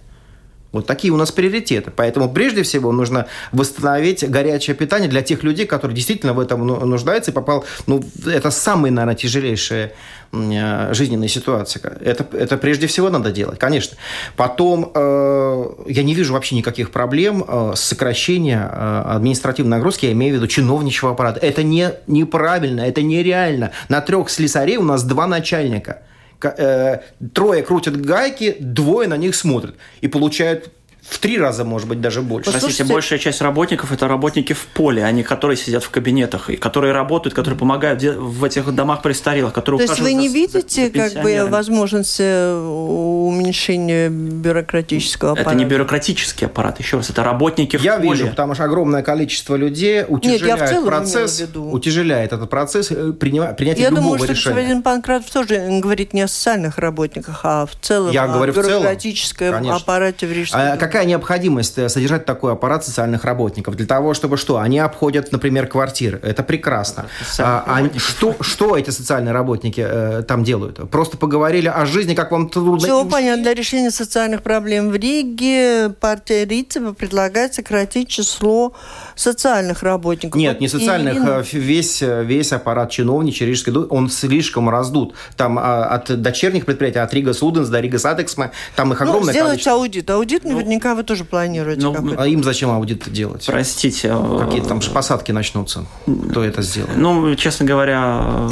Вот такие у нас приоритеты. Поэтому прежде всего нужно восстановить горячее питание для тех людей, которые действительно в этом ну, нуждаются и попал... Ну, это самая, наверное, тяжелейшая э, жизненная ситуация. Это, это прежде всего надо делать, конечно. Потом э, я не вижу вообще никаких проблем э, с сокращением э, административной нагрузки, я имею в виду чиновничьего аппарата. Это не, неправильно, это нереально. На трех слесарей у нас два начальника – трое крутят гайки, двое на них смотрят и получают в три раза, может быть, даже больше. Простите, большая часть работников – это работники в поле, они которые сидят в кабинетах, и которые работают, которые помогают в этих домах престарелых, которые То есть вы не за, видите за как бы возможности э, уменьшения бюрократического аппарата? Это не бюрократический аппарат, еще раз, это работники Я в поле. вижу, потому что огромное количество людей утяжеляет Нет, процесс, утяжеляет этот процесс э, принимая, принятия я любого думаю, решения. Я думаю, что господин Панкратов тоже говорит не о социальных работниках, а в целом я о говорю бюрократическом аппарате в Рижском. А какая необходимость э, содержать такой аппарат социальных работников? Для того, чтобы что? Они обходят, например, квартиры. Это прекрасно. А, а что, что эти социальные работники э, там делают? Просто поговорили о жизни, как вам трудно... Все понятно. Для решения социальных проблем в Риге партия Рицева предлагает сократить число социальных работников. Нет, не социальных. И... Э, весь, э, весь аппарат чиновничий Рижской он слишком раздут. Там а, от дочерних предприятий, от Rīgas ūdens до Rīgas satiksme, там их ну, огромное сделать количество. аудит. Аудит ну, наверняка вы тоже планируете. Ну, а им зачем аудит делать? Простите. Какие там посадки начнутся? Кто это сделает? Ну, честно говоря,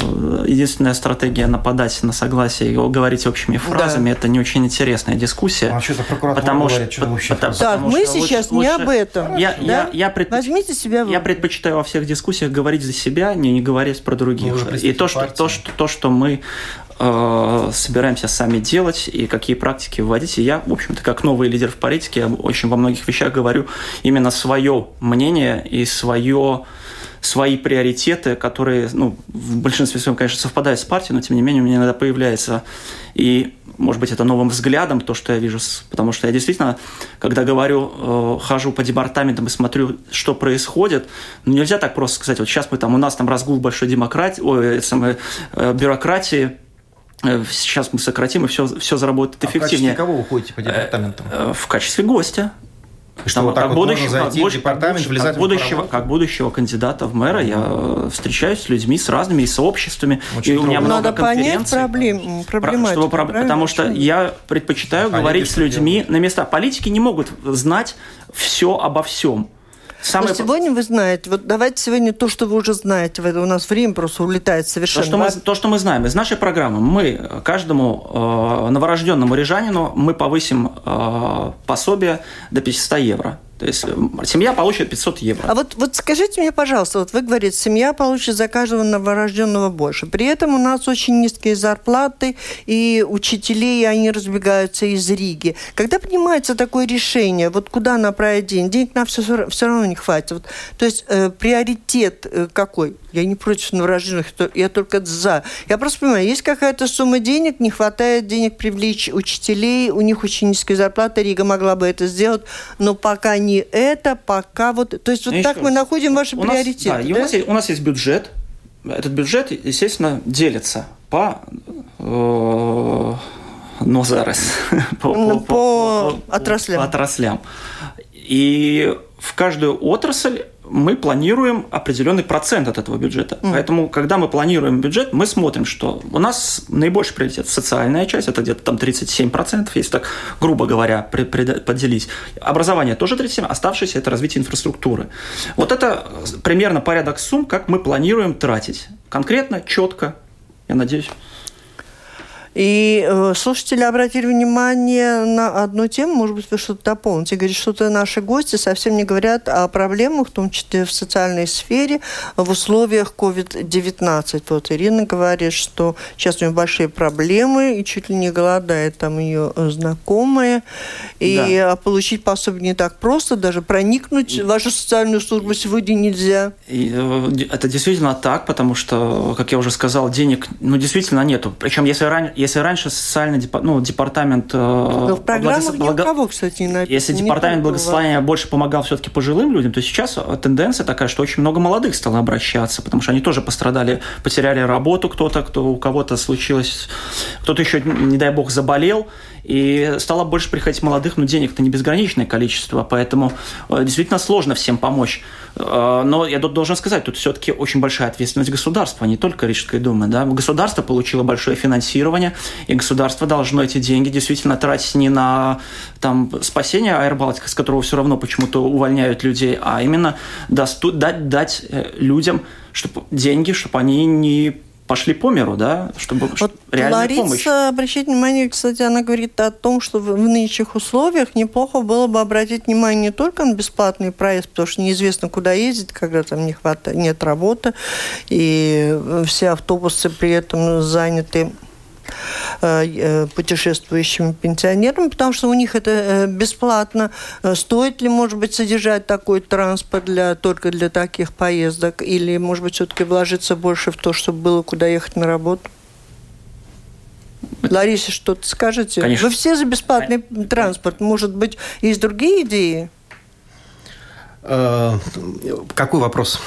единственная стратегия нападать на согласие и говорить общими фразами, да. это не очень интересная дискуссия. А что-то прокуратура потому говорит, что, что потому, Так, мы сейчас лучше, не об этом. Я, да? я, я, предпоч... Возьмите себя в... я предпочитаю во всех дискуссиях говорить за себя, не, не говорить про других. Ну, и то что, то, что, то, что мы э, собираемся сами делать и какие практики вводить. И я, в общем-то, как новый лидер в политике, я очень во многих вещах говорю именно свое мнение и свое свои приоритеты, которые, ну, в большинстве своем, конечно, совпадают с партией, но тем не менее у меня иногда появляется и, может быть, это новым взглядом, то, что я вижу, потому что я действительно, когда говорю, э, хожу по департаментам и смотрю, что происходит, ну, нельзя так просто сказать, вот сейчас мы там, у нас там разгул большой демократии, ой, самой, э, бюрократии, сейчас мы сократим, и все, все заработает эффективнее. А в качестве кого вы ходите по департаментам? Э, в качестве гостя. Что, вот так как, вот будущего, зайти в департамент, как, как, будущего, как будущего кандидата в мэра я э, встречаюсь с людьми, с разными и сообществами. Очень и у меня много Надо понять проблем, проблематику. Про, потому что я предпочитаю а говорить с людьми делать. на места. Политики не могут знать все обо всем. Самое... Но сегодня вы знаете, вот давайте сегодня то, что вы уже знаете, у нас время просто улетает совершенно. То, что мы, то, что мы знаем из нашей программы, мы каждому э, новорожденному рижанину мы повысим э, пособие до 500 евро. То есть э, семья получит 500 евро. А вот, вот скажите мне, пожалуйста, вот вы говорите, семья получит за каждого новорожденного больше. При этом у нас очень низкие зарплаты, и учителей, они разбегаются из Риги. Когда принимается такое решение, вот куда направить деньги? Денег на все, все равно не хватит. Вот, то есть э, приоритет э, какой? Я не против новорожденных, я только за. Я просто понимаю, есть какая-то сумма денег, не хватает денег привлечь учителей, у них очень низкая зарплата, Рига могла бы это сделать, но пока не это, пока вот... То есть вот так мы находим ваши у приоритеты. Нас, да, да? У, нас есть, у нас есть бюджет. Этот бюджет, естественно, делится по... Э, но зараз. по, по, по, по, отраслям. по отраслям. И в каждую отрасль мы планируем определенный процент от этого бюджета. Mm. Поэтому, когда мы планируем бюджет, мы смотрим, что у нас наибольший приоритет социальная часть, это где-то там 37%, если так грубо говоря поделить. Образование тоже 37%, оставшееся – это развитие инфраструктуры. Вот это примерно порядок сумм, как мы планируем тратить. Конкретно, четко, я надеюсь. И э, слушатели обратили внимание на одну тему, может быть, вы что-то дополните. Говорит, что-то наши гости совсем не говорят о проблемах, в том числе в социальной сфере, в условиях COVID-19. Вот Ирина говорит, что сейчас у нее большие проблемы, и чуть ли не голодает там ее знакомые. И да. получить пособие не так просто, даже проникнуть в вашу социальную службу сегодня нельзя. И, э, это действительно так, потому что, как я уже сказал, денег ну, действительно нету. Причем, если ранее если раньше социальный ну, департамент... Э, Но в программах благо... ни у кого, кстати, не написано. Если департамент благосостояния больше помогал все-таки пожилым людям, то сейчас э, тенденция такая, что очень много молодых стало обращаться, потому что они тоже пострадали, потеряли работу кто-то, кто у кого-то случилось, кто-то еще, не дай бог, заболел, и стало больше приходить молодых, но денег-то не безграничное количество, поэтому э, действительно сложно всем помочь. Но я тут должен сказать, тут все-таки очень большая ответственность государства, а не только Рижской думы. Да? Государство получило большое финансирование, и государство должно эти деньги действительно тратить не на там, спасение Аэробалтика, с которого все равно почему-то увольняют людей, а именно дать, дать э, людям чтобы деньги, чтобы они не пошли по миру, да, чтобы вот реальная Лариса, помощь. обращайте внимание, кстати, она говорит о том, что в, нынешних условиях неплохо было бы обратить внимание не только на бесплатный проезд, потому что неизвестно, куда ездить, когда там не хватает, нет работы, и все автобусы при этом заняты Э, э, путешествующим пенсионерам, потому что у них это э, бесплатно. Стоит ли, может быть, содержать такой транспорт для, только для таких поездок? Или, может быть, все-таки вложиться больше в то, чтобы было куда ехать на работу? Лариса, что-то скажете? Конечно. Вы все за бесплатный транспорт. Может быть, есть другие идеи? Какой вопрос?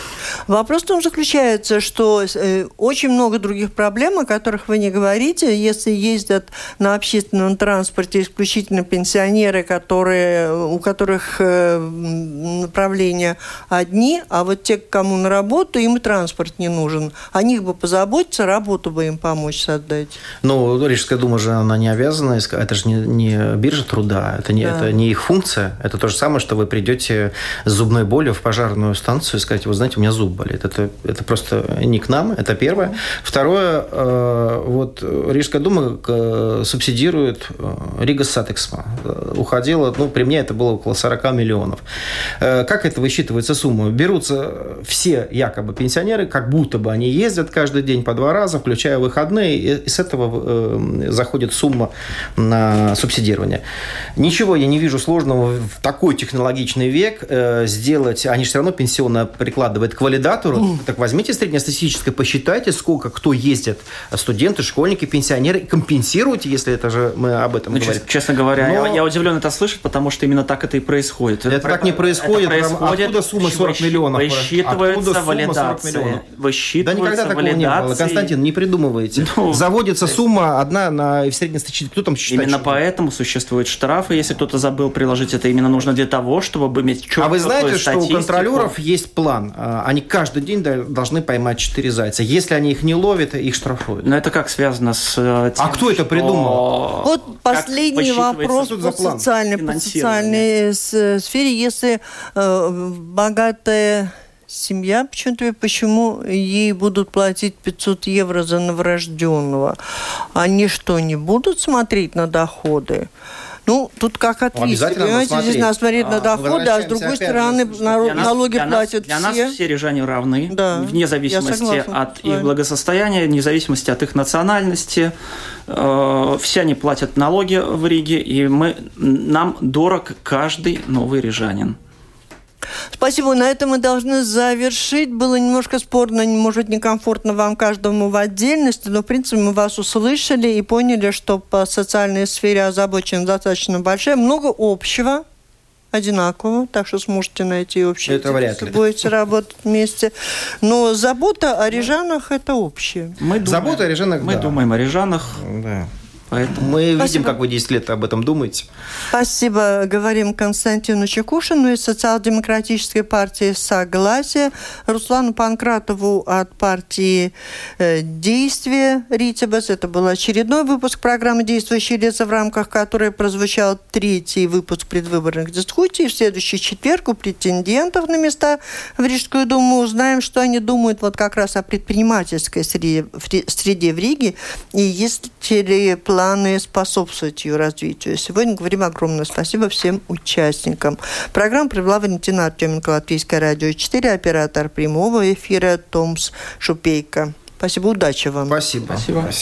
Вопрос в том заключается, что э, очень много других проблем, о которых вы не говорите. Если ездят на общественном транспорте исключительно пенсионеры, которые, у которых э, направления одни, а вот те, кому на работу, им и транспорт не нужен. О них бы позаботиться, работу бы им помочь создать. Ну, Рижская дума же, она не обязана, это же не, не биржа труда, это не, да. это не их функция. Это то же самое, что вы придете с зубной болью в пожарную станцию и скажете, вы знаете, у меня зуб болит. Это, это просто не к нам, это первое. Второе, э, вот Рижская дума э, субсидирует э, Rīgas satiksme. Уходила, ну, при мне это было около 40 миллионов. Как это высчитывается сумма? Берутся все якобы пенсионеры, как будто бы они ездят каждый день по два раза, включая выходные, и с этого заходит сумма на субсидирование. Ничего я не вижу сложного в такой технологичный век сделать, они же все равно пенсионно прикладывают к валидатору, мм. так возьмите среднестатистическое, посчитайте, сколько кто ездит, студенты, школьники, пенсионеры, и компенсируйте, если это же мы об этом ну, говорим. Честно говоря, Но... я, я удивлен это слышать, потому что именно так это и происходит. Это, это так не происходит. Это происходит откуда сумма 40 миллионов? Высчитывается откуда валидация. Высчитывается да никогда такого не было. Константин, не придумывайте. Ну, Заводится сумма одна на в среднестатистическом. Кто там считает? Именно поэтому существуют штрафы. Если кто-то забыл приложить это, именно нужно для того, чтобы иметь четкую А вы знаете, что у контролеров есть план? А, они каждый день должны поймать 4 зайца. Если они их не ловят, их штрафуют. Но это как связано с э, тем, А кто это придумал? Вот последний вопрос по социальной, по социальной сфере. Если э, богатая семья, почему-то почему ей будут платить 500 евро за новорожденного? Они что, не будут смотреть на доходы? Ну, тут как ответить. Ну, Понимаете, здесь надо смотреть а, на доходы, а с другой стороны для налоги для платят нас, все. Для нас все рижане равны, да, вне зависимости от их благосостояния, вне зависимости от их национальности. Э, все они платят налоги в Риге, и мы, нам дорог каждый новый рижанин. Спасибо. На этом мы должны завершить. Было немножко спорно, может, некомфортно вам каждому в отдельности, но, в принципе, мы вас услышали и поняли, что по социальной сфере озабоченность достаточно большая. Много общего, одинаково, так что сможете найти общее. Это вряд ли. Будете работать вместе. Но забота о рижанах – это общее. Мы думаем, забота о рижанах, Мы да. думаем о рижанах. Да. Поэтому мы Спасибо. видим, как вы 10 лет об этом думаете. Спасибо. Говорим Константину Чекушину из Социал-демократической партии «Согласие», Руслану Панкратову от партии э, «Действие» Ритибас. Это был очередной выпуск программы «Действующие лица», в рамках которой прозвучал третий выпуск предвыборных дискуссий. В следующий четверг у претендентов на места в Рижскую думу узнаем, что они думают вот как раз о предпринимательской среде, среде в Риге и есть ли планы планы способствовать ее развитию. Сегодня говорим огромное спасибо всем участникам. Программу провела Валентина Артеменко, Латвийское радио 4, оператор прямого эфира Томс Шупейко. Спасибо, удачи вам. Спасибо. Спасибо.